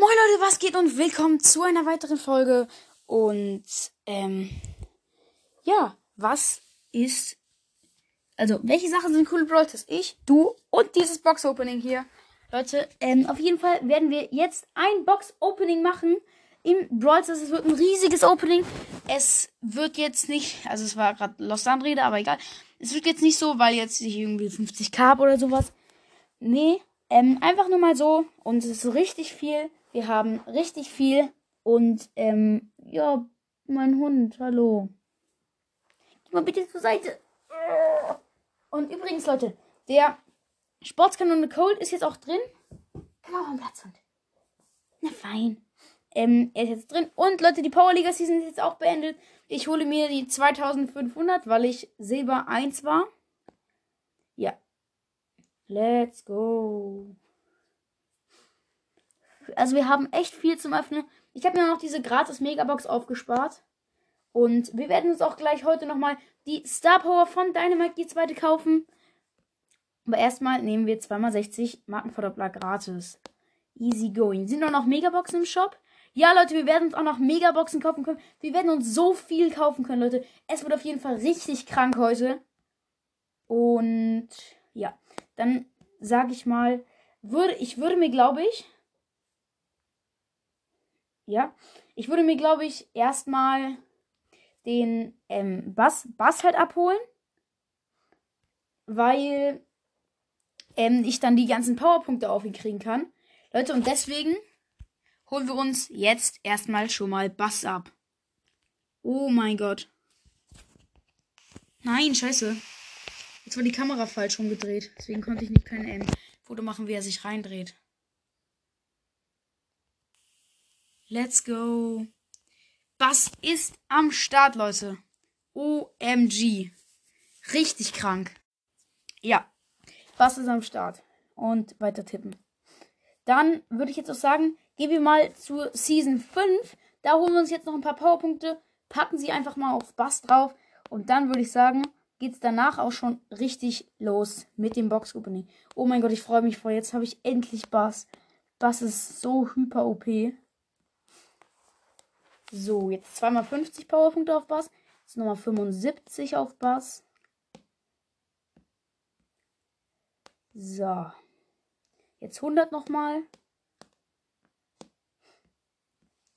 Moin Leute, was geht und willkommen zu einer weiteren Folge. Und ähm, ja, was ist. Also, welche Sachen sind coole Brawl Stars? Ich, du und dieses Box-Opening hier. Leute, ähm, auf jeden Fall werden wir jetzt ein Box-Opening machen im Brawl Stars. Es wird ein riesiges Opening. Es wird jetzt nicht, also es war gerade Lost Anrede, aber egal. Es wird jetzt nicht so, weil jetzt ich irgendwie 50k habe oder sowas. Nee, ähm, einfach nur mal so. Und es ist richtig viel. Wir haben richtig viel. Und, ähm, ja, mein Hund, hallo. Geh mal bitte zur Seite. Und übrigens, Leute, der Sportskanone Cold ist jetzt auch drin. Am Platz, Hund. Na fein. Ähm, er ist jetzt drin. Und Leute, die Powerliga Season ist jetzt auch beendet. Ich hole mir die 2500, weil ich Silber 1 war. Ja. Let's go. Also wir haben echt viel zum Öffnen. Ich habe mir noch diese gratis Megabox aufgespart. Und wir werden uns auch gleich heute nochmal die Star Power von Dynamite die zweite kaufen. Aber erstmal nehmen wir 2x60 Markenverdoppler gratis. Easy going. Sind auch noch Megaboxen im Shop? Ja, Leute, wir werden uns auch noch Megaboxen kaufen können. Wir werden uns so viel kaufen können, Leute. Es wird auf jeden Fall richtig krank heute. Und ja, dann sage ich mal, würde ich würde mir, glaube ich, ja, ich würde mir, glaube ich, erstmal den ähm, Bass, Bass halt abholen, weil ähm, ich dann die ganzen Powerpunkte auf ihn kriegen kann. Leute, und deswegen holen wir uns jetzt erstmal schon mal Bass ab. Oh mein Gott. Nein, scheiße. Jetzt war die Kamera falsch rumgedreht. Deswegen konnte ich nicht kein ähm, Foto machen, wie er sich reindreht. Let's go. Bass ist am Start, Leute. OMG. Richtig krank. Ja, Bass ist am Start. Und weiter tippen. Dann würde ich jetzt auch sagen, gehen wir mal zur Season 5. Da holen wir uns jetzt noch ein paar Powerpunkte, packen sie einfach mal auf Bass drauf. Und dann würde ich sagen, geht es danach auch schon richtig los mit dem Box-Opening. Oh mein Gott, ich freue mich vor. Jetzt habe ich endlich Bass. Bass ist so hyper OP. So, jetzt zweimal 50 Powerpunkte auf Bass. Jetzt nochmal 75 auf Bass. So. Jetzt 100 nochmal.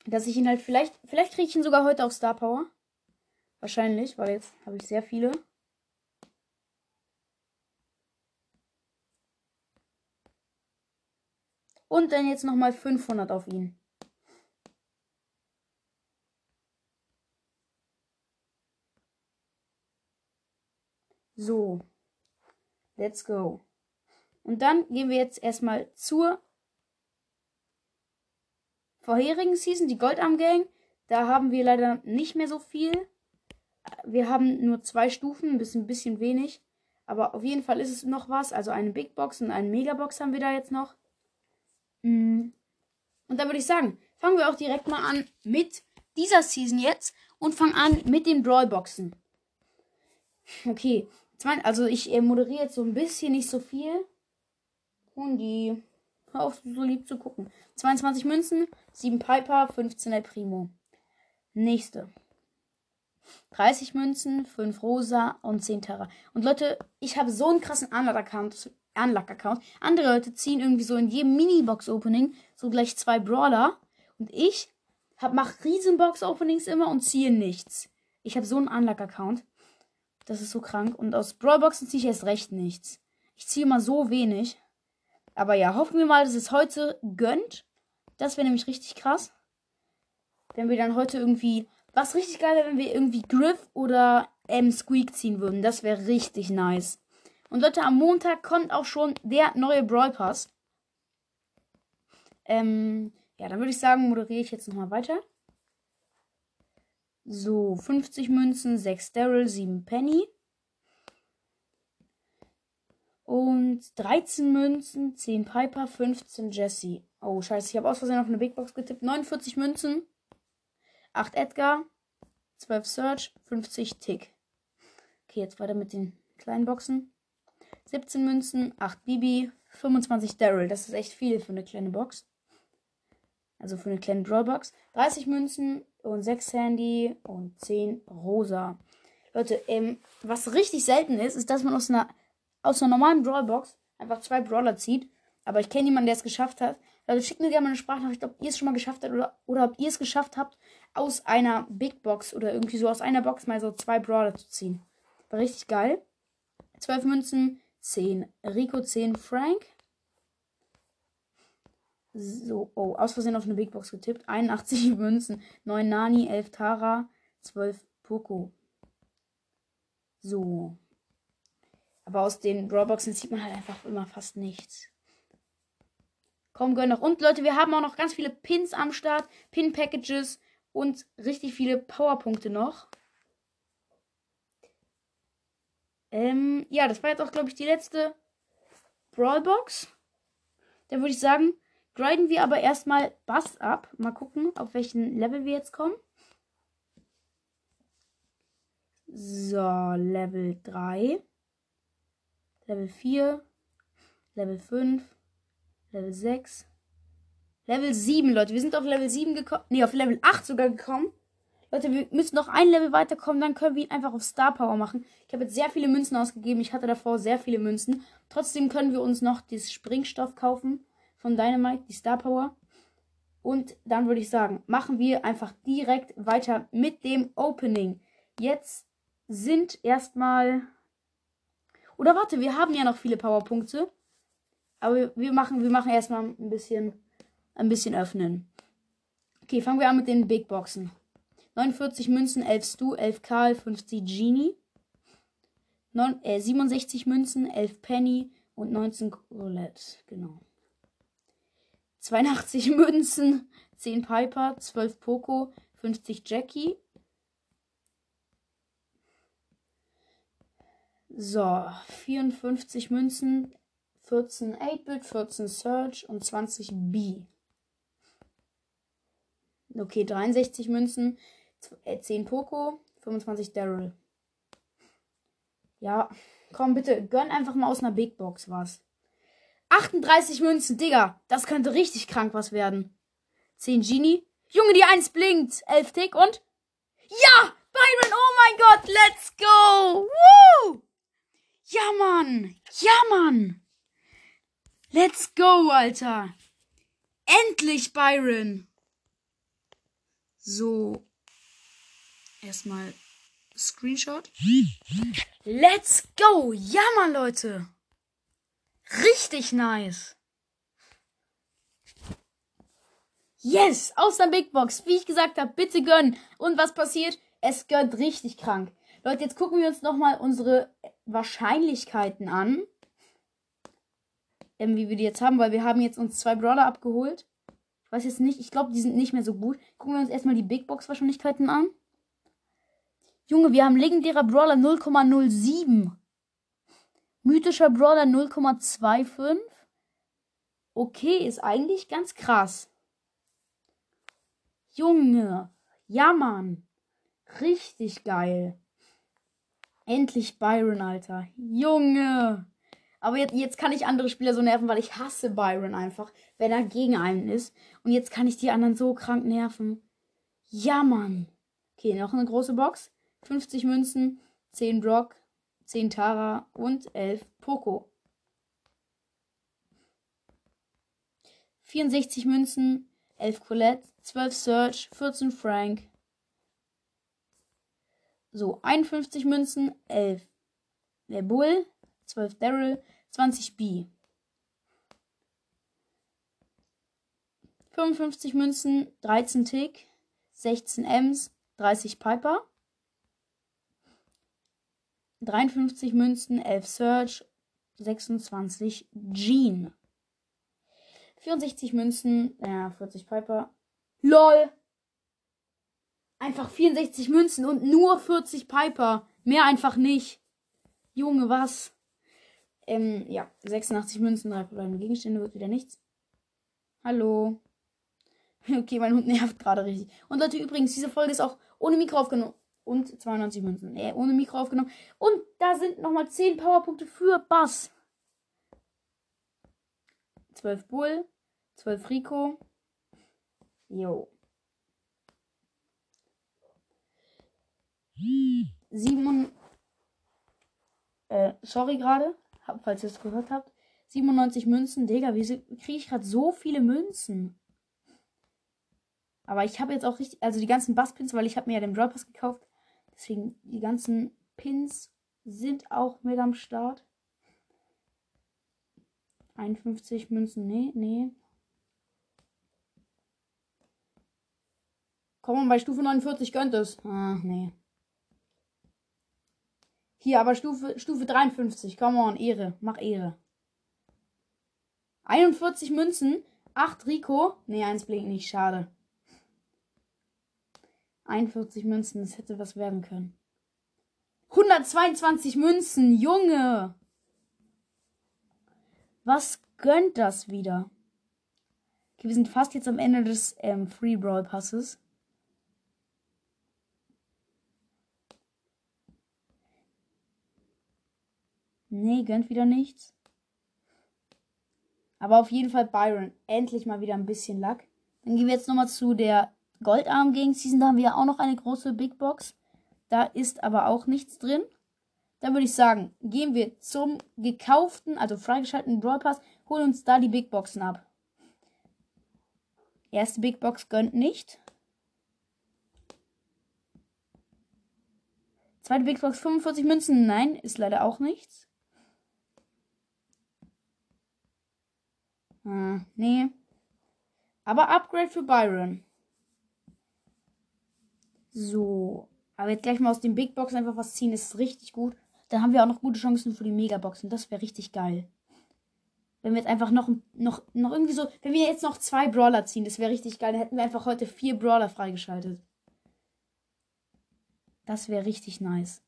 Dass ich ihn halt vielleicht, vielleicht kriege ich ihn sogar heute auf Star Power. Wahrscheinlich, weil jetzt habe ich sehr viele. Und dann jetzt nochmal 500 auf ihn. So. Let's go. Und dann gehen wir jetzt erstmal zur vorherigen Season, die Goldarm Gang. Da haben wir leider nicht mehr so viel. Wir haben nur zwei Stufen, ein bisschen, bisschen wenig. Aber auf jeden Fall ist es noch was. Also eine Big Box und eine Megabox haben wir da jetzt noch. Mm. Und da würde ich sagen, fangen wir auch direkt mal an mit dieser Season jetzt und fangen an mit den Brawlboxen. Okay, also ich äh, moderiere jetzt so ein bisschen, nicht so viel. Hundi. Hör auf, so lieb zu gucken. 22 Münzen, 7 Piper, 15 El Primo. Nächste. 30 Münzen, 5 Rosa und 10 Terra. Und Leute, ich habe so einen krassen Unlock-Account. Unlock-Account. Andere Leute ziehen irgendwie so in jedem Mini-Box-Opening so gleich zwei Brawler. Und ich hab, mach Riesen-Box-Openings immer und ziehe nichts. Ich habe so einen Unlock-Account. Das ist so krank. Und aus Brawlboxen ziehe ich erst recht nichts. Ich ziehe immer so wenig. Aber ja, hoffen wir mal, dass es heute gönnt. Das wäre nämlich richtig krass. Wenn wir dann heute irgendwie. Was richtig geil wäre, wenn wir irgendwie Griff oder M Squeak ziehen würden. Das wäre richtig nice. Und Leute, am Montag kommt auch schon der neue Brawl Pass. Ähm, ja, dann würde ich sagen, moderiere ich jetzt nochmal weiter. So, 50 Münzen, 6 Daryl, 7 Penny. Und 13 Münzen, 10 Piper, 15 Jesse. Oh, scheiße, ich habe aus Versehen auf eine Big Box getippt. 49 Münzen, 8 Edgar, 12 Search, 50 Tick. Okay, jetzt weiter mit den kleinen Boxen. 17 Münzen, 8 Bibi, 25 Daryl. Das ist echt viel für eine kleine Box. Also für eine kleine Drawbox. 30 Münzen und 6 Handy und 10 Rosa. Leute, ähm, was richtig selten ist, ist, dass man aus einer, aus einer normalen Brawlbox einfach zwei Brawler zieht. Aber ich kenne niemanden, der es geschafft hat. Also schickt mir gerne mal eine Sprachnachricht, ob ihr es schon mal geschafft habt oder, oder ob ihr es geschafft habt, aus einer Big Box oder irgendwie so aus einer Box mal so zwei Brawler zu ziehen. War richtig geil. 12 Münzen, 10 Rico, 10 Frank. So, oh, aus Versehen auf eine Big Box getippt. 81 Münzen, 9 Nani, 11 Tara, 12 Poco. So. Aber aus den Drawboxen sieht man halt einfach immer fast nichts. Komm, gönn noch. Und Leute, wir haben auch noch ganz viele Pins am Start, Pin-Packages und richtig viele Powerpunkte noch. Ähm, ja, das war jetzt auch, glaube ich, die letzte Brawlbox. Dann würde ich sagen, grinden wir aber erstmal Bass ab. Mal gucken, auf welchen Level wir jetzt kommen. So, Level 3. Level 4. Level 5. Level 6. Level 7, Leute. Wir sind auf Level 7 gekommen. Ne, auf Level 8 sogar gekommen. Leute, wir müssen noch ein Level weiterkommen, dann können wir ihn einfach auf Star Power machen. Ich habe jetzt sehr viele Münzen ausgegeben. Ich hatte davor sehr viele Münzen. Trotzdem können wir uns noch dieses Springstoff kaufen von Dynamite, die Star Power. Und dann würde ich sagen, machen wir einfach direkt weiter mit dem Opening. Jetzt sind erstmal. Oder warte, wir haben ja noch viele Powerpunkte. Aber wir machen, wir machen erstmal ein bisschen, ein bisschen öffnen. Okay, fangen wir an mit den Big Boxen. 49 Münzen, 11 Stu, 11 Karl, 50 Genie. 9, äh, 67 Münzen, 11 Penny und 19 Roulette. Genau. 82 Münzen, 10 Piper, 12 Poco, 50 Jackie. So, 54 Münzen, 14 8-Bit, 14 Search und 20 B. Okay, 63 Münzen, 10 äh, Poco, 25 Daryl. Ja, komm bitte, gönn einfach mal aus einer Big Box was. 38 Münzen, Digga. Das könnte richtig krank was werden. 10 Genie. Junge, die 1 blinkt. 11 Tick und. Ja! Byron, oh mein Gott, let's go! Woo! Ja, Mann! Ja, Mann! Let's go, Alter! Endlich, Byron! So, Erstmal Screenshot. Let's go! Ja, Mann, Leute! Richtig nice! Yes! Aus der Big Box. Wie ich gesagt habe, bitte gönnen. Und was passiert? Es gönnt richtig krank. Leute, jetzt gucken wir uns nochmal unsere Wahrscheinlichkeiten an. Ähm, wie wir die jetzt haben, weil wir haben jetzt uns zwei Brawler abgeholt. Ich weiß jetzt nicht, ich glaube, die sind nicht mehr so gut. Gucken wir uns erstmal die Big Box Wahrscheinlichkeiten an. Junge, wir haben legendärer Brawler 0,07. Mythischer Brawler 0,25. Okay, ist eigentlich ganz krass. Junge. Ja, Mann. Richtig geil. Endlich Byron, Alter. Junge. Aber jetzt, jetzt kann ich andere Spieler so nerven, weil ich hasse Byron einfach, wenn er gegen einen ist. Und jetzt kann ich die anderen so krank nerven. Ja, Mann. Okay, noch eine große Box. 50 Münzen, 10 Brock, 10 Tara und 11 Poco. 64 Münzen, 11 Colette, 12 Search, 14 Frank. So, 51 Münzen, 11 der Bull, 12 Daryl, 20 B. 55 Münzen, 13 Tick, 16 Ms, 30 Piper. 53 Münzen, 11 Search, 26 Jean. 64 Münzen, ja, 40 Piper. LOL! Einfach 64 Münzen und nur 40 Piper. Mehr einfach nicht. Junge, was? Ähm, ja, 86 Münzen, 3 verbleibende Gegenstände, wird wieder nichts. Hallo. Okay, mein Hund nervt gerade richtig. Und Leute, übrigens, diese Folge ist auch ohne Mikro aufgenommen und 92 Münzen. Nee, ohne Mikro aufgenommen. Und da sind nochmal 10 Powerpunkte für Bass. 12 Bull, 12 Rico, Jo. Sieben. Äh, sorry gerade, falls ihr es gehört habt. 97 Münzen. Digga, wie kriege ich gerade so viele Münzen? Aber ich habe jetzt auch richtig, also die ganzen Basspins, weil ich habe mir ja den Brawl Pass gekauft. Deswegen die ganzen Pins sind auch mit am Start. 51 Münzen, nee, nee. Komm bei Stufe 49 gönnt es. Ah, nee. Hier, aber Stufe, Stufe 53. Komm on, Ehre. Mach Ehre. 41 Münzen. 8 Rico. Nee, eins blinkt nicht. Schade. 41 Münzen. Das hätte was werden können. 122 Münzen. Junge. Was gönnt das wieder? Okay, wir sind fast jetzt am Ende des ähm, Free Brawl Passes. Nee, gönnt wieder nichts. Aber auf jeden Fall Byron. Endlich mal wieder ein bisschen Luck. Dann gehen wir jetzt nochmal zu der Goldarm Gang Season. Da haben wir ja auch noch eine große Big Box. Da ist aber auch nichts drin. Dann würde ich sagen, gehen wir zum gekauften, also freigeschalteten Brawl Pass, holen uns da die Big Boxen ab. Erste Big Box gönnt nicht. Zweite Big Box 45 Münzen. Nein, ist leider auch nichts. Hm, nee. Aber Upgrade für Byron. So. Aber jetzt gleich mal aus den Big Box einfach was ziehen, ist richtig gut. Dann haben wir auch noch gute Chancen für die Megaboxen. Das wäre richtig geil. Wenn wir jetzt einfach noch, noch, noch irgendwie so. Wenn wir jetzt noch zwei Brawler ziehen, das wäre richtig geil. Dann hätten wir einfach heute vier Brawler freigeschaltet. Das wäre richtig nice.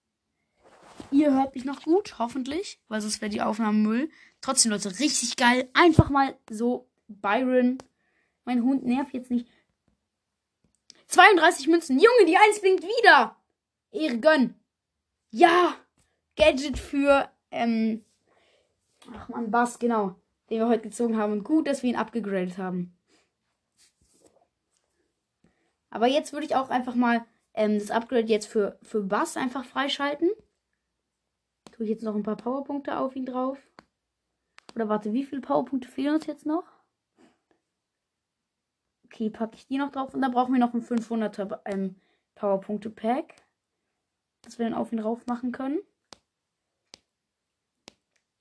Ihr hört mich noch gut, hoffentlich, weil sonst wäre die Aufnahme Müll. Trotzdem, Leute, richtig geil. Einfach mal so Byron. Mein Hund nervt jetzt nicht. 32 Münzen. Junge, die Eins blinkt wieder. Ehre gönn. Ja. Gadget für, ähm, ach man, Bass, genau, den wir heute gezogen haben. Und gut, dass wir ihn abgegradet haben. Aber jetzt würde ich auch einfach mal ähm, das Upgrade jetzt für, für Bass einfach freischalten. Tue ich jetzt noch ein paar Powerpunkte auf ihn drauf. Oder warte, wie viele Powerpunkte fehlen uns jetzt noch? Okay, packe ich die noch drauf. Und da brauchen wir noch ein 500er ähm, Powerpunkte-Pack. Dass wir dann auf ihn drauf machen können.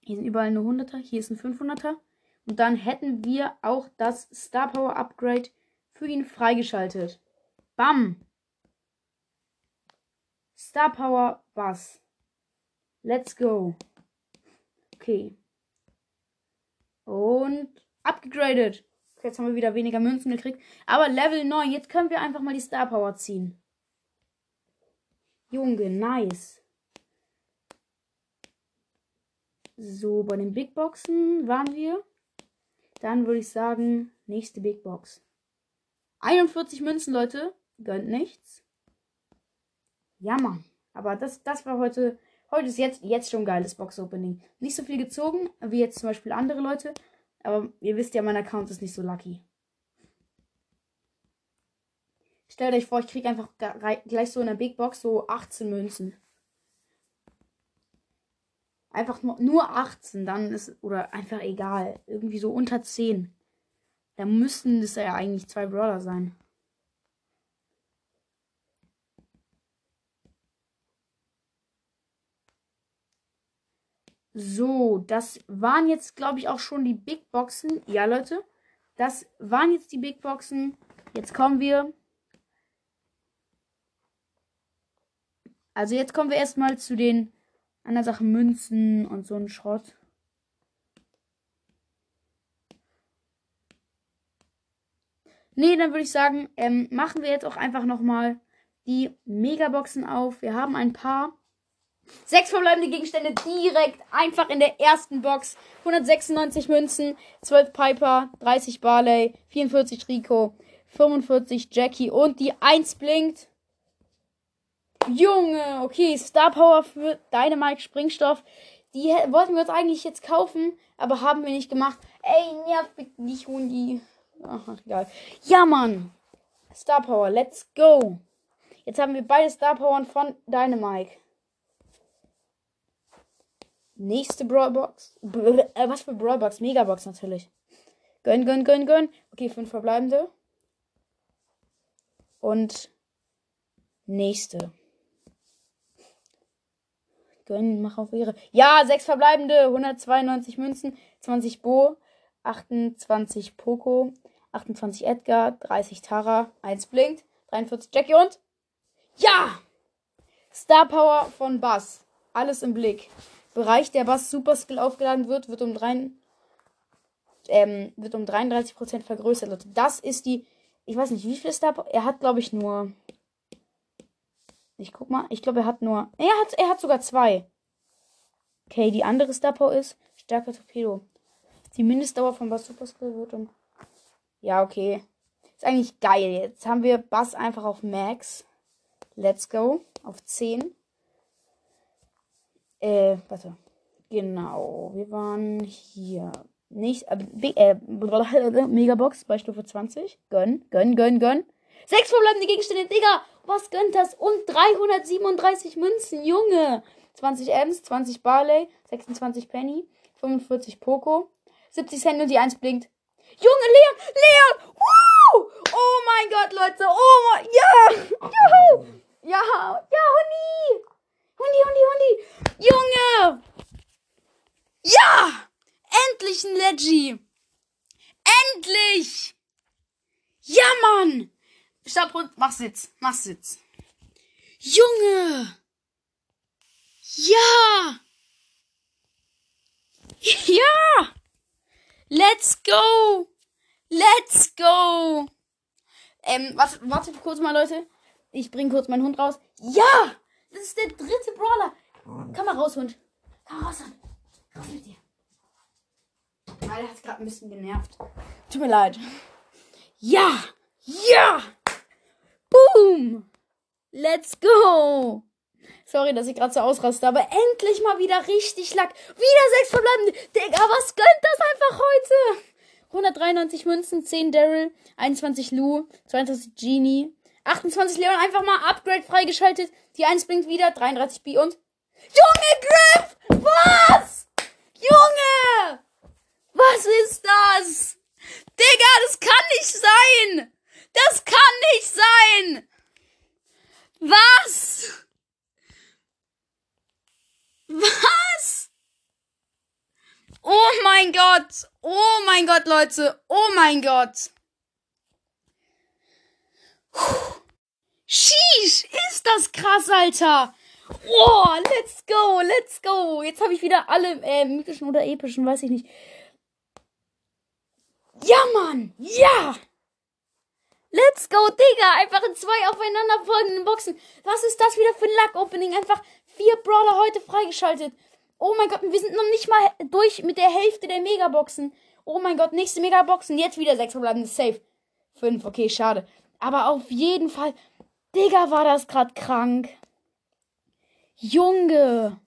Hier sind überall nur 100er. Hier ist ein 500er. Und dann hätten wir auch das Star Power Upgrade für ihn freigeschaltet. Bam! Star Power Bass. Let's go. Okay. Und abgegradet. Jetzt haben wir wieder weniger Münzen gekriegt. Aber Level 9. Jetzt können wir einfach mal die Star Power ziehen. Junge, nice. So, bei den Big Boxen waren wir. Dann würde ich sagen, nächste Big Box. 41 Münzen, Leute. Gönnt nichts. Ja, Mann. Aber das, das war heute. Heute ist jetzt, jetzt schon geiles Box-Opening. Nicht so viel gezogen, wie jetzt zum Beispiel andere Leute. Aber ihr wisst ja, mein Account ist nicht so lucky. Stellt euch vor, ich kriege einfach gleich so in der Big Box so 18 Münzen einfach nur, nur 18, dann ist, oder einfach egal, irgendwie so unter 10. Da müssten es ja eigentlich zwei Brawler sein. So, das waren jetzt, glaube ich, auch schon die Big Boxen. Ja, Leute, das waren jetzt die Big Boxen. Jetzt kommen wir. Also jetzt kommen wir erstmal zu den andere Sachen Münzen und so ein Schrott. Nee, dann würde ich sagen, ähm, machen wir jetzt auch einfach nochmal die Megaboxen auf. Wir haben ein paar. Sechs verbleibende Gegenstände direkt einfach in der ersten Box. 196 Münzen, 12 Piper, 30 Barley, 44 Rico, 45 Jackie und die 1 blinkt. Junge, okay, Star Power für Dynamite Springstoff. Die wollten wir uns eigentlich jetzt kaufen, aber haben wir nicht gemacht. Ey, nerv mich nicht, Hundi. Ach, egal. Ja, Mann. Star Power, let's go. Jetzt haben wir beide Star Powern von Dynamike. Nächste Brawlbox. Äh, was für Brawlbox? Megabox natürlich. Gönn, gönn, gönn, gönn. Okay, fünf verbleibende. Und nächste. Gönn, mach auf ihre. Ja, sechs verbleibende. 192 Münzen. 20 Bo. 28 Poco. 28 Edgar. 30 Tara. 1 blinkt. 43 Jackie und. Ja! Star Power von Bass. Alles im Blick. Bereich, der Bass Super Skill aufgeladen wird, wird um, 3, ähm, wird um 33% vergrößert. Leute, das ist die. Ich weiß nicht, wie viel Star Power. Er hat, glaube ich, nur. Ich guck mal. Ich glaube, er hat nur. Er hat, er hat sogar zwei. Okay, die andere Star ist stärker Torpedo. Die Mindestdauer von Bass Super Skill wird um. Ja, okay. Ist eigentlich geil. Jetzt haben wir Bass einfach auf Max. Let's go. Auf 10. Äh, warte. Genau. Wir waren hier. Nicht, äh, äh, Megabox bei Stufe 20. Gönn, gönn, gönn, gönn. Sechs verbleibende Gegenstände, Digga. Was gönnt das? Und 337 Münzen, Junge. 20 Ems, 20 Barley, 26 Penny, 45 Poco, 70 Cent und die 1 blinkt. Junge, Leon, Leon, Woo! Oh mein Gott, Leute, oh mein, ja, juhu, ja, ja, Hundi, Hundi, Hundi, Hundi, Junge, ja, endlich ein Leggy, endlich, ja, Mann, stopp und mach Sitz, mach Sitz, Junge, ja, ja. Let's go! Let's go! Ähm, warte, warte kurz mal, Leute. Ich bring kurz meinen Hund raus. Ja! Das ist der dritte Brawler. Komm mal raus, Hund. Komm mal raus, Hund. Raus mit dir. Der hat gerade ein bisschen genervt. Tut mir leid. Ja! Ja! Boom! Let's go! Sorry, dass ich gerade so ausraste, aber endlich mal wieder richtig Lack. Wieder sechs verbleibende. Digga, was gönnt das einfach heute? 193 Münzen, 10 Daryl, 21 Lou, 22 Genie, 28 Leon, einfach mal Upgrade freigeschaltet. Die 1 blinkt wieder, 33 B und... Junge, Griff! Was? Junge! Was ist das? Digga, das kann nicht sein! Das kann nicht sein! Was? Was? Oh mein Gott. Oh mein Gott, Leute. Oh mein Gott. Puh. Sheesh, ist das krass, Alter. Oh, let's go, let's go. Jetzt habe ich wieder alle äh, mythischen oder epischen, weiß ich nicht. Ja, Mann. Ja. Let's go, Digga. Einfach in zwei aufeinanderfolgenden Boxen. Was ist das wieder für ein Luck-Opening? Einfach vier Brawler heute freigeschaltet. Oh mein Gott, wir sind noch nicht mal durch mit der Hälfte der Megaboxen. Oh mein Gott, nächste Megaboxen. Jetzt wieder sechs verbleibende Safe. Fünf, okay, schade. Aber auf jeden Fall. Digga, war das gerade krank. Junge.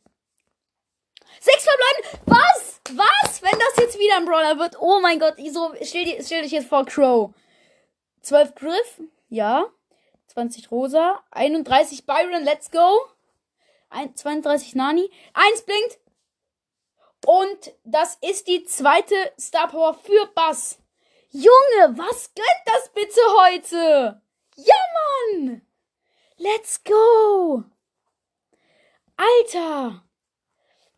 Sechs verbleibende. Was? Was? Wenn das jetzt wieder ein Brawler wird. Oh mein Gott. So, stell, stell dich jetzt vor, Crow. 12 Griff. Ja. 20 Rosa. 31 Byron. Let's go. 32 Nani. Eins blinkt. Und das ist die zweite Star Power für Bass. Junge, was gönnt das bitte heute? Ja, Mann! Let's go! Alter!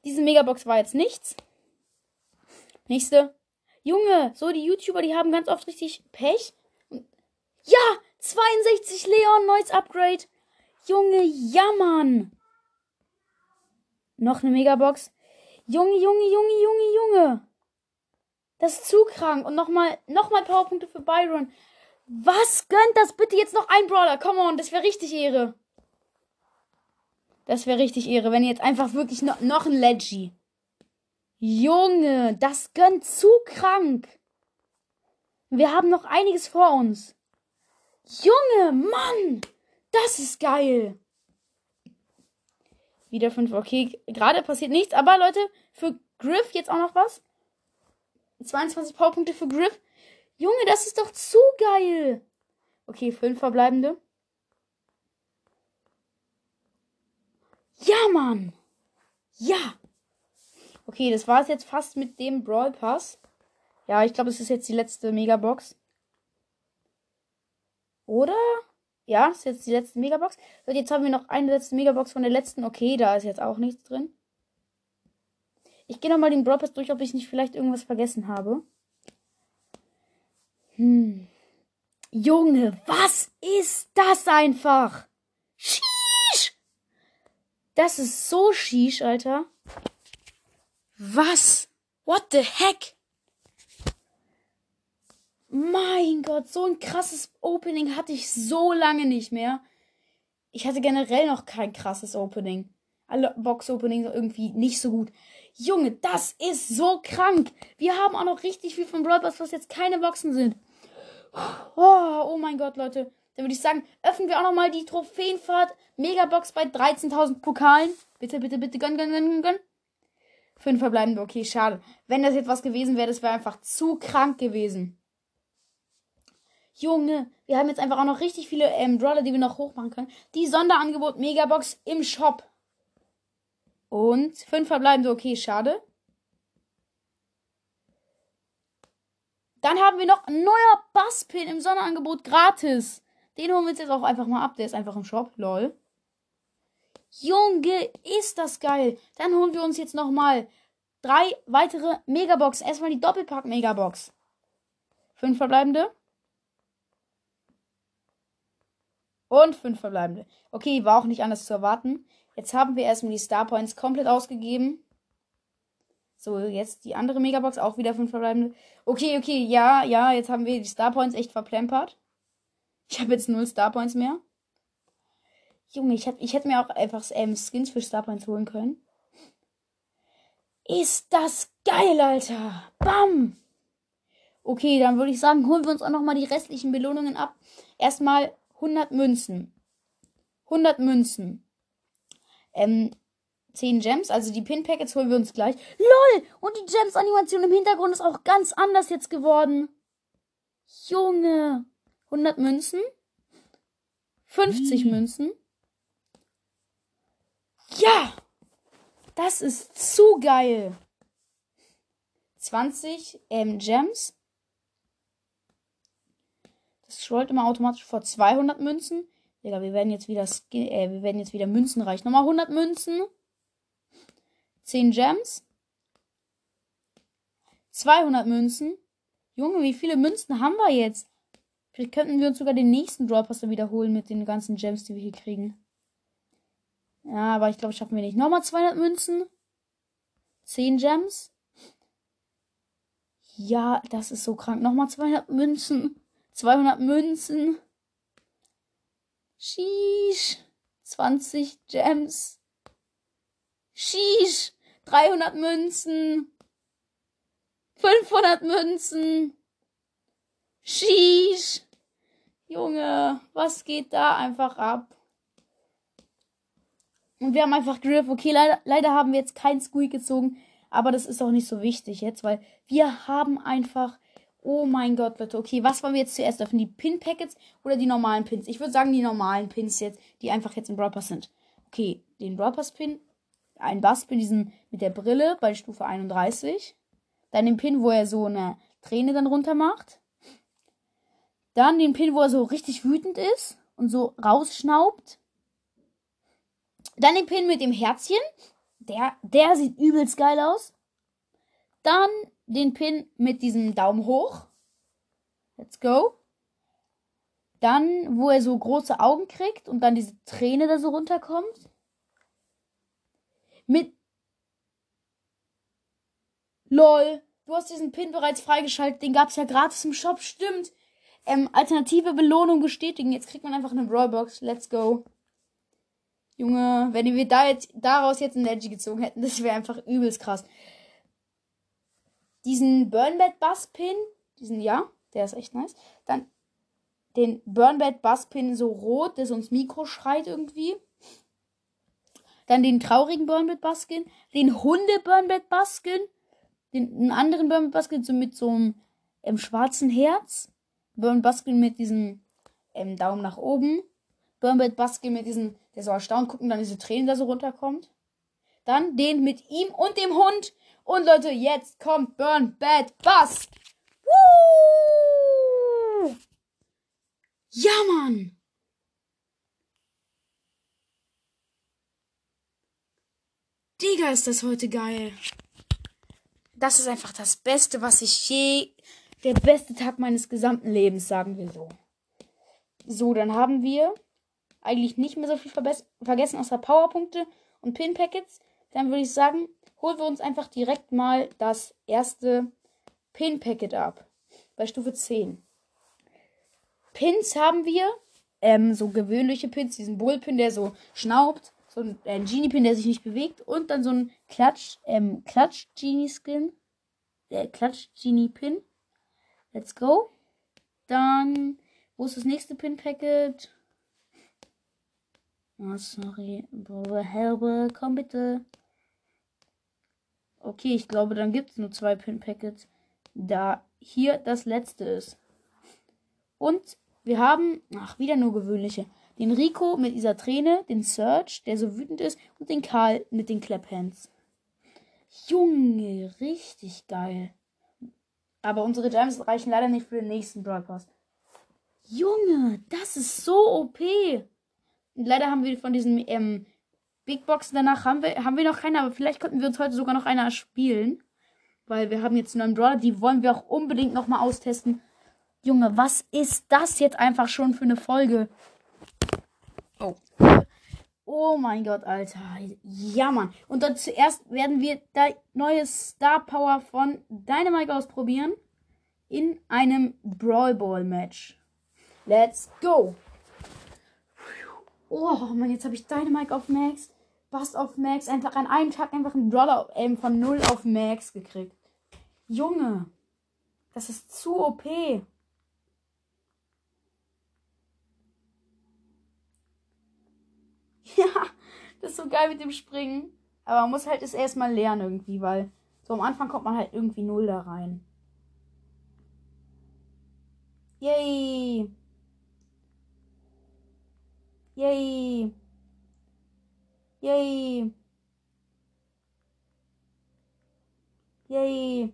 Diese Megabox war jetzt nichts. Nächste. Junge, so die YouTuber, die haben ganz oft richtig Pech. Ja, 62 Leon, neues Upgrade. Junge, ja, Mann. Noch eine Megabox. Junge, Junge, Junge, Junge, Junge. Das ist zu krank. Und nochmal, nochmal Powerpunkte für Byron. Was gönnt das bitte jetzt noch ein Brawler? Come on, das wäre richtig Ehre. Das wäre richtig Ehre, wenn jetzt einfach wirklich noch, noch ein Leggy. Junge, das gönnt zu krank. Wir haben noch einiges vor uns. Junge, Mann, das ist geil. Wieder 5. Okay, gerade passiert nichts. Aber Leute, für Griff jetzt auch noch was. 22 Powerpunkte für Griff. Junge, das ist doch zu geil. Okay, fünf verbleibende. Ja, Mann! Ja! Okay, das war es jetzt fast mit dem Brawl Pass. Ja, ich glaube, es ist jetzt die letzte Megabox. Oder? Ja, ist jetzt die letzte Megabox. Und jetzt haben wir noch eine letzte Megabox von der letzten. Okay, da ist jetzt auch nichts drin. Ich gehe nochmal den Brawl Pass durch, ob ich nicht vielleicht irgendwas vergessen habe. Hm. Junge, was ist das einfach? Sheesh! Das ist so sheesh, Alter. Was? What the heck? Mein Gott, so ein krasses Opening hatte ich so lange nicht mehr. Ich hatte generell noch kein krasses Opening. Alle Box-Openings irgendwie nicht so gut. Junge, das ist so krank. Wir haben auch noch richtig viel von Brawl was jetzt keine Boxen sind. Oh, oh mein Gott, Leute. Dann würde ich sagen, öffnen wir auch noch mal die Trophäenfahrt Megabox bei 13.000 Pokalen. Bitte, bitte, bitte, gönn, gönn, gönn, gönn. Fünf verbleibende, okay, schade. Wenn das jetzt was gewesen wäre, das wäre einfach zu krank gewesen. Junge, wir haben jetzt einfach auch noch richtig viele ähm, Brawler, die wir noch hochmachen können. Die Sonderangebot Megabox im Shop. Und fünf verbleibende, okay, schade. Dann haben wir noch ein neuer Basspin im Sonderangebot gratis. Den holen wir uns jetzt auch einfach mal ab. Der ist einfach im Shop. Lol. Junge, ist das geil. Dann holen wir uns jetzt nochmal drei weitere Megaboxen. Erstmal die Doppelpack-Megabox. Fünf verbleibende. Und fünf verbleibende. Okay, war auch nicht anders zu erwarten. Jetzt haben wir erstmal die Star Points komplett ausgegeben. So, jetzt die andere Megabox, auch wieder fünf verbleibende. Okay, okay, ja, ja, jetzt haben wir die Star Points echt verplempert. Ich habe jetzt null Star Points mehr. Junge, ich, hätt, ich hätte mir auch einfach ähm, Skins für Star Points holen können. Ist das geil, Alter. Bam. Okay, dann würde ich sagen, holen wir uns auch nochmal die restlichen Belohnungen ab. Erstmal 100 Münzen. 100 Münzen. Ähm, 10 Gems, also die Pin-Packets holen wir uns gleich. LOL! Und die Gems-Animation im Hintergrund ist auch ganz anders jetzt geworden. Junge. 100 Münzen. 50 hm. Münzen. Ja! Das ist zu geil. 20 ähm, Gems. Das scrollt immer automatisch vor 200 Münzen. Digga, wir werden jetzt wieder, äh, wir werden jetzt wieder Münzen reich. Nochmal 100 Münzen. 10 Gems. 200 Münzen. Junge, wie viele Münzen haben wir jetzt? Vielleicht könnten wir uns sogar den nächsten Dropper wiederholen mit den ganzen Gems, die wir hier kriegen. Ja, aber ich glaube, schaffen wir nicht. Nochmal 200 Münzen. 10 Gems. Ja, das ist so krank. Nochmal 200 Münzen. 200 Münzen. Sheesh. 20 Gems. Sheesh. 300 Münzen. 500 Münzen. Sheesh. Junge, was geht da einfach ab? Und wir haben einfach Griff. Okay, leider, leider haben wir jetzt keinen Squeak gezogen. Aber das ist auch nicht so wichtig jetzt, weil wir haben einfach Oh mein Gott, Leute. Okay, was wollen wir jetzt zuerst öffnen? Die Pin-Packets oder die normalen Pins? Ich würde sagen, die normalen Pins jetzt, die einfach jetzt im Brawl Pass sind. Okay, den Brawl Pass Pin. Ein Bass-Pin, diesen mit der Brille bei Stufe 31. Dann den Pin, wo er so eine Träne dann runter macht. Dann den Pin, wo er so richtig wütend ist und so rausschnaubt. Dann den Pin mit dem Herzchen. Der, der sieht übelst geil aus. Dann den Pin mit diesem Daumen hoch. Let's go. Dann, wo er so große Augen kriegt und dann diese Träne da so runterkommt. Mit. LOL. Du hast diesen Pin bereits freigeschaltet. Den gab es ja gratis im Shop. Stimmt. Ähm, alternative Belohnung bestätigen. Jetzt kriegt man einfach eine Brawlbox. Let's go. Junge, wenn wir da jetzt, daraus jetzt ein Leggy gezogen hätten, das wäre einfach übelst krass diesen Burnbed Bass Pin, diesen, ja, der ist echt nice. Dann den Burnbed Bass Pin so rot, der so ins Mikro schreit irgendwie. Dann den traurigen Burnbed Baskin, den Hunde Burnbed Baskin, den einen anderen Burnbed Baskin so mit so einem ähm, schwarzen Herz. Burn Baskin mit diesem ähm, Daumen nach oben. Burnbad Basket mit diesem, der so erstaunt gucken, dann diese Tränen da so runterkommt. Dann den mit ihm und dem Hund. Und Leute, jetzt kommt Burn Bad Bass. Woo! Ja, Mann! Digga, ist das heute geil. Das ist einfach das Beste, was ich je. Der beste Tag meines gesamten Lebens, sagen wir so. So, dann haben wir eigentlich nicht mehr so viel vergessen, außer Powerpunkte und Pin-Packets. Dann würde ich sagen, holen wir uns einfach direkt mal das erste Pin-Packet ab. Bei Stufe 10. Pins haben wir. Ähm, so gewöhnliche Pins, diesen Bullpin, der so schnaubt so ein, äh, Genie-Pin, der sich nicht bewegt und dann so ein Klatsch, ähm, Klatsch-Genie-Skin. Äh, Klatsch-Genie-Pin. Let's go. Dann, wo ist das nächste Pin-Packet? Oh, sorry. Bruder, Helbe, komm bitte. Okay, ich glaube, dann gibt es nur zwei Pin-Packets. Da hier das letzte ist. Und wir haben, ach, wieder nur gewöhnliche den Rico mit dieser Träne, den Search, der so wütend ist, und den Karl mit den Claphands. Junge, richtig geil. Aber unsere Gems reichen leider nicht für den nächsten Pass. Junge, das ist so OP. Und leider haben wir von diesen ähm, Big Boxen danach haben wir, haben wir noch keine, aber vielleicht könnten wir uns heute sogar noch einer spielen. Weil wir haben jetzt einen neuen Brawler, die wollen wir auch unbedingt nochmal austesten. Junge, was ist das jetzt einfach schon für eine Folge? Oh. Oh mein Gott, Alter. Ja, Mann. Und dann zuerst werden wir die neue Star Power von Dynamite ausprobieren. In einem Brawl Ball Match. Let's go. Oh Mann, jetzt habe ich Dynamite auf Max. Bust auf Max. Einfach an einem Tag einfach einen Brawler ähm, von 0 auf Max gekriegt. Junge. Das ist zu OP. Ja, das ist so geil mit dem Springen. Aber man muss halt es erstmal lernen irgendwie, weil so am Anfang kommt man halt irgendwie null da rein. Yay! Yay! Yay! Yay!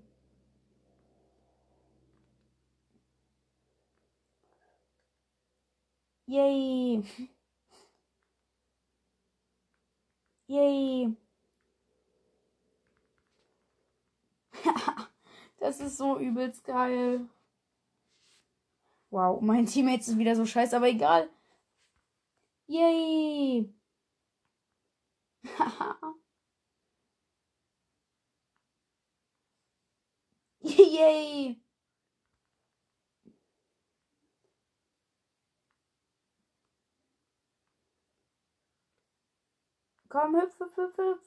Yay! Yay. das ist so übelst geil. Wow, mein Teammates ist wieder so scheiße, aber egal. Yay. Yay. Komm, hüpf, hüpf, hüpf, hüpf.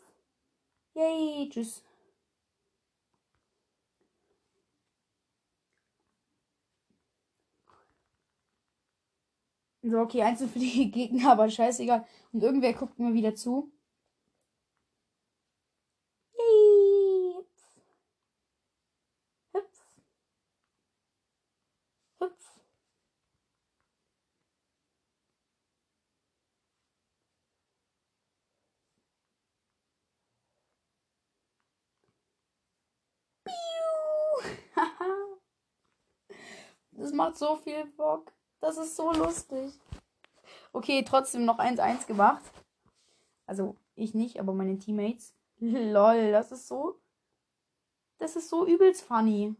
Yay, tschüss. So, okay, einzeln für die Gegner, aber scheißegal. Und irgendwer guckt mir wieder zu. Das macht so viel Bock. Das ist so lustig. Okay, trotzdem noch 1-1 gemacht. Also ich nicht, aber meine Teammates. Lol, das ist so. Das ist so übelst funny.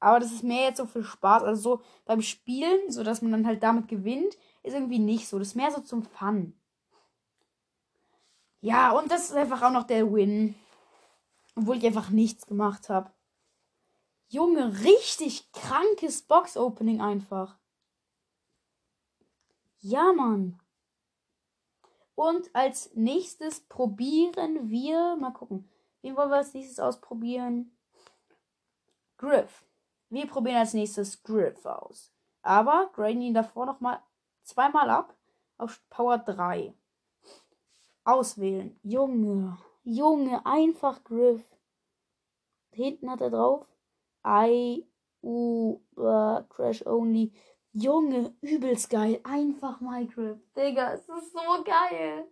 Aber das ist mehr jetzt so für Spaß. Also so beim Spielen, so dass man dann halt damit gewinnt, ist irgendwie nicht so. Das ist mehr so zum Fun. Ja, und das ist einfach auch noch der Win. Obwohl ich einfach nichts gemacht habe. Junge, richtig krankes Box-Opening einfach. Ja, Mann. Und als nächstes probieren wir, mal gucken, wen wollen wir als nächstes ausprobieren? Griff. Wir probieren als nächstes Griff aus. Aber graden ihn davor nochmal zweimal ab auf Power 3. Auswählen. Junge, Junge, einfach Griff. Hinten hat er drauf I, U, uh, Crash Only. Junge, übelst geil. Einfach Minecraft. Digga, es ist so geil.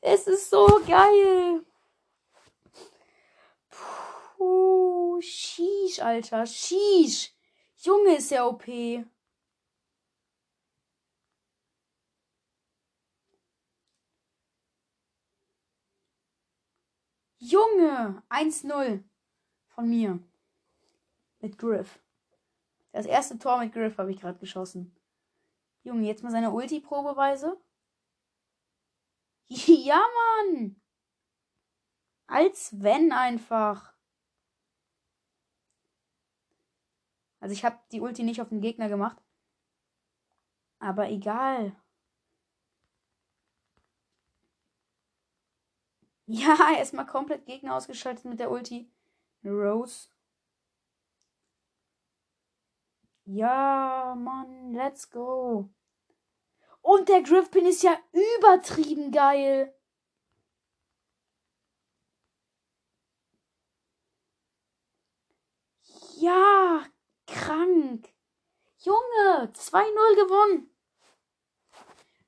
Es ist so geil. Puh, Sheesh, Alter. Sheesh. Junge, ist der OP. Junge, 1-0 von mir. Mit Griff. Das erste Tor mit Griff habe ich gerade geschossen. Junge, jetzt mal seine Ulti-Probeweise. ja, Mann! Als wenn einfach. Also ich habe die Ulti nicht auf den Gegner gemacht. Aber egal. Ja, erstmal komplett Gegner ausgeschaltet mit der Ulti. Rose. Ja, Mann, let's go. Und der Griffpin ist ja übertrieben geil. Ja, krank. Junge, 2-0 gewonnen.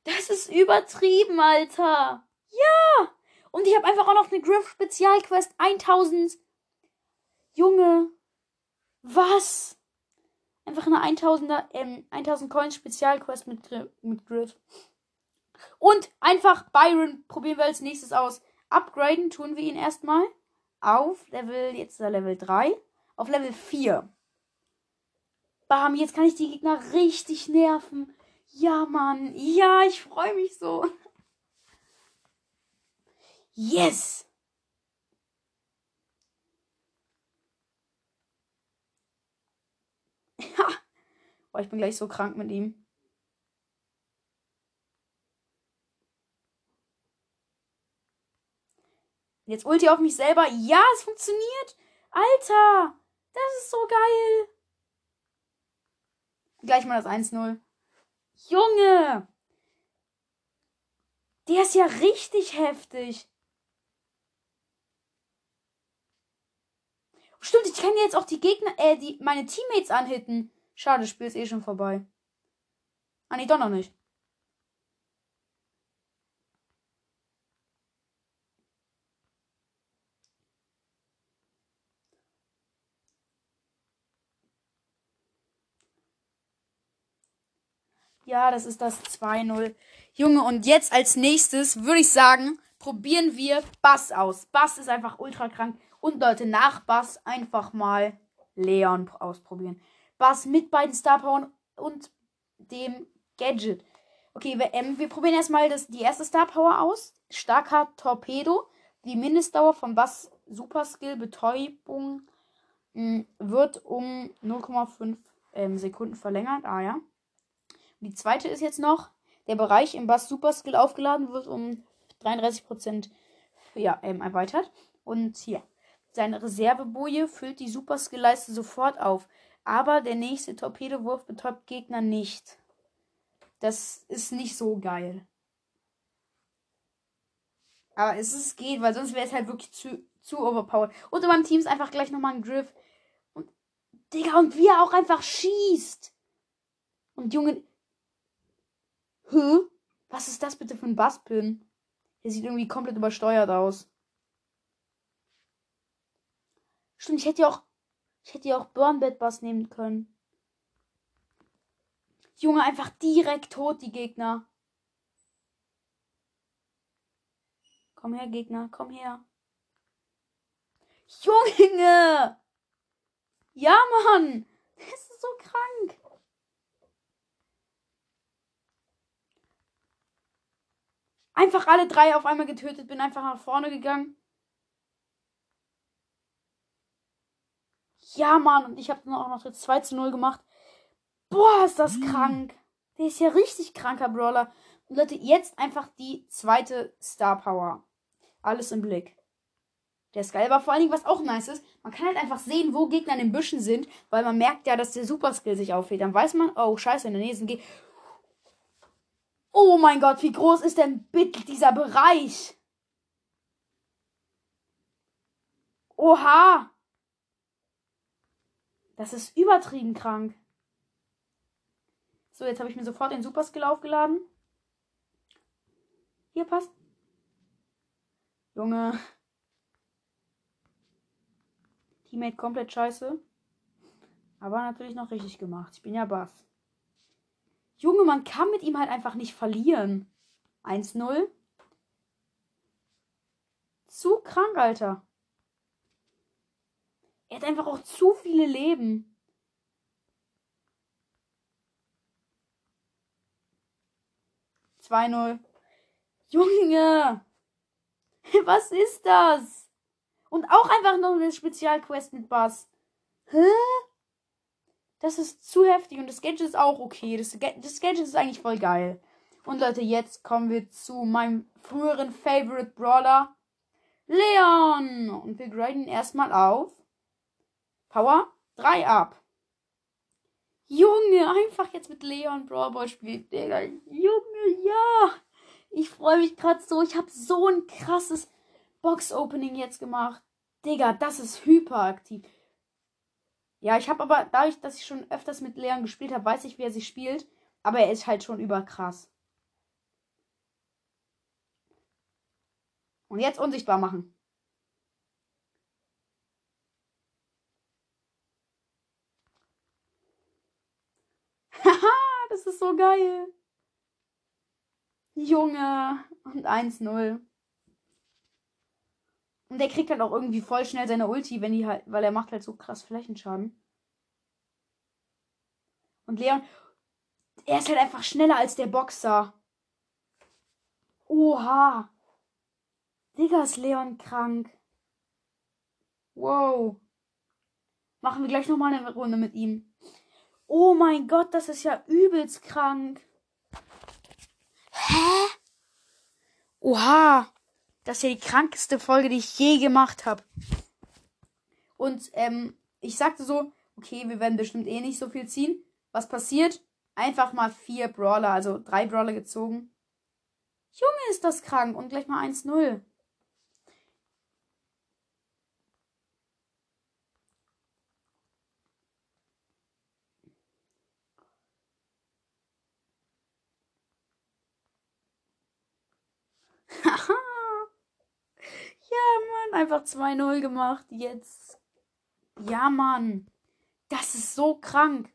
Das ist übertrieben, Alter. Ja. Und ich habe einfach auch noch eine Griff Spezialquest 1000. Junge. Was? Einfach eine 1000er, ähm, 1000 Coins Spezialquest mit, mit Grid. Und einfach Byron probieren wir als nächstes aus. Upgraden tun wir ihn erstmal auf Level, jetzt ist er Level 3, auf Level 4. Bam, jetzt kann ich die Gegner richtig nerven. Ja, Mann. Ja, ich freue mich so. Yes! Boah, ich bin gleich so krank mit ihm. Jetzt ulti auf mich selber. Ja, es funktioniert. Alter, das ist so geil. Gleich mal das 1-0. Junge. Der ist ja richtig heftig. Stimmt, ich kann jetzt auch die Gegner, äh, die, meine Teammates anhitten. Schade, das Spiel ist eh schon vorbei. Ah, nee, doch noch nicht. Ja, das ist das 2-0. Junge, und jetzt als nächstes würde ich sagen, probieren wir Bass aus. Bass ist einfach ultra krank. Und Leute, nach Bass einfach mal Leon ausprobieren. Bass mit beiden Star Powern und dem Gadget. Okay, wir, ähm, wir probieren erstmal das, die erste Star Power aus. Starker Torpedo. Die Mindestdauer von Bass Super Skill Betäubung mh, hm, wird um 0,5 ähm, Sekunden verlängert. Ah ja. die zweite ist jetzt noch, der Bereich im Bass Super Skill aufgeladen wird um 33% ja, ähm, erweitert. Und hier, seine Reserveboje füllt die Super Skill-Leiste sofort auf aber der nächste Torpedowurf betäubt Gegner nicht. Das ist nicht so geil. Aber es ist, geht, weil sonst wäre es halt wirklich zu, zu overpowered. Und in meinem Team ist einfach gleich nochmal ein Griff. Und, Digga, und wie er auch einfach schießt. Und Junge. Hä? Was ist das bitte für ein Basspin? Der sieht irgendwie komplett übersteuert aus. Stimmt, ich hätte ja auch ich hätte ja auch Burnbed Bass nehmen können. Junge, einfach direkt tot, die Gegner. Komm her, Gegner, komm her. Junge! Ja, Mann! Das ist so krank. Einfach alle drei auf einmal getötet, bin einfach nach vorne gegangen. Ja, Mann. Und ich habe dann auch noch das 2 zu 0 gemacht. Boah, ist das mhm. krank. Der ist ja richtig kranker Brawler. Und Leute, jetzt einfach die zweite Star Power. Alles im Blick. Der ist geil, aber vor allen Dingen, was auch nice ist, man kann halt einfach sehen, wo Gegner in den Büschen sind, weil man merkt ja, dass der Super Skill sich auflädt. Dann weiß man, oh, scheiße, in der nächsten G. Oh mein Gott, wie groß ist denn bitte dieser Bereich? Oha! Das ist übertrieben krank. So, jetzt habe ich mir sofort den Super Skill aufgeladen. Hier passt. Junge. Teammate komplett scheiße. Aber natürlich noch richtig gemacht. Ich bin ja Bass. Junge, man kann mit ihm halt einfach nicht verlieren. 1-0. Zu krank, Alter. Er hat einfach auch zu viele Leben. Zwei null. Junge! Was ist das? Und auch einfach noch eine Spezialquest mit Bass. Hä? Das ist zu heftig und das Gadget ist auch okay. Das, das Gadget ist eigentlich voll geil. Und Leute, jetzt kommen wir zu meinem früheren Favorite Brawler, Leon. Und wir graden erstmal auf Power 3 ab. Junge, einfach jetzt mit Leon Brawl spielen, Digga. Junge, ja. Ich freue mich gerade so. Ich habe so ein krasses Box-Opening jetzt gemacht. Digga, das ist hyperaktiv. Ja, ich habe aber, dadurch, dass ich schon öfters mit Leon gespielt habe, weiß ich, wie er sich spielt. Aber er ist halt schon überkrass. Und jetzt unsichtbar machen. Haha, das ist so geil. Junge. Und 1-0. Und der kriegt halt auch irgendwie voll schnell seine Ulti, wenn die halt, weil er macht halt so krass Flächenschaden. Und Leon, er ist halt einfach schneller als der Boxer. Oha. Digga, ist Leon krank. Wow. Machen wir gleich nochmal eine Runde mit ihm. Oh mein Gott, das ist ja übelst krank. Hä? Oha. Das ist ja die krankeste Folge, die ich je gemacht habe. Und ähm, ich sagte so, okay, wir werden bestimmt eh nicht so viel ziehen. Was passiert? Einfach mal vier Brawler, also drei Brawler gezogen. Junge, ist das krank. Und gleich mal 1-0. Haha. Ja, Mann, einfach 2-0 gemacht. Jetzt. Ja, Mann. Das ist so krank.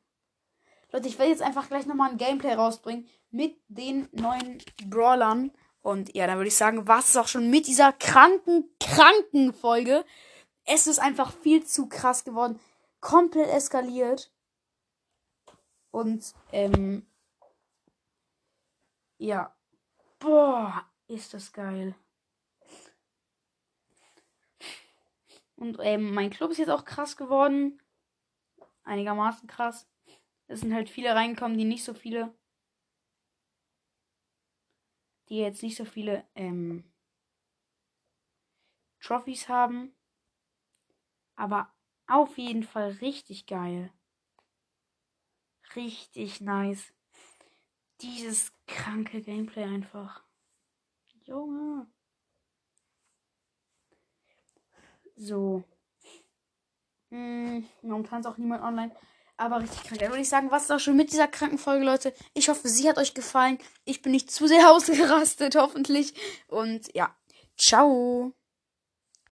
Leute, ich werde jetzt einfach gleich nochmal ein Gameplay rausbringen mit den neuen Brawlern. Und ja, dann würde ich sagen, war es auch schon mit dieser kranken, kranken Folge. Es ist einfach viel zu krass geworden. Komplett eskaliert. Und, ähm, ja. Boah, ist das geil. Und ähm, mein Club ist jetzt auch krass geworden. Einigermaßen krass. Es sind halt viele reingekommen, die nicht so viele. Die jetzt nicht so viele ähm, Trophys haben. Aber auf jeden Fall richtig geil. Richtig nice. Dieses kranke Gameplay einfach. Junge. So. Hm, momentan ist auch niemand online. Aber richtig krank. Dann würde ich sagen, was ist auch schon mit dieser kranken Folge, Leute. Ich hoffe, sie hat euch gefallen. Ich bin nicht zu sehr ausgerastet, hoffentlich. Und ja, ciao.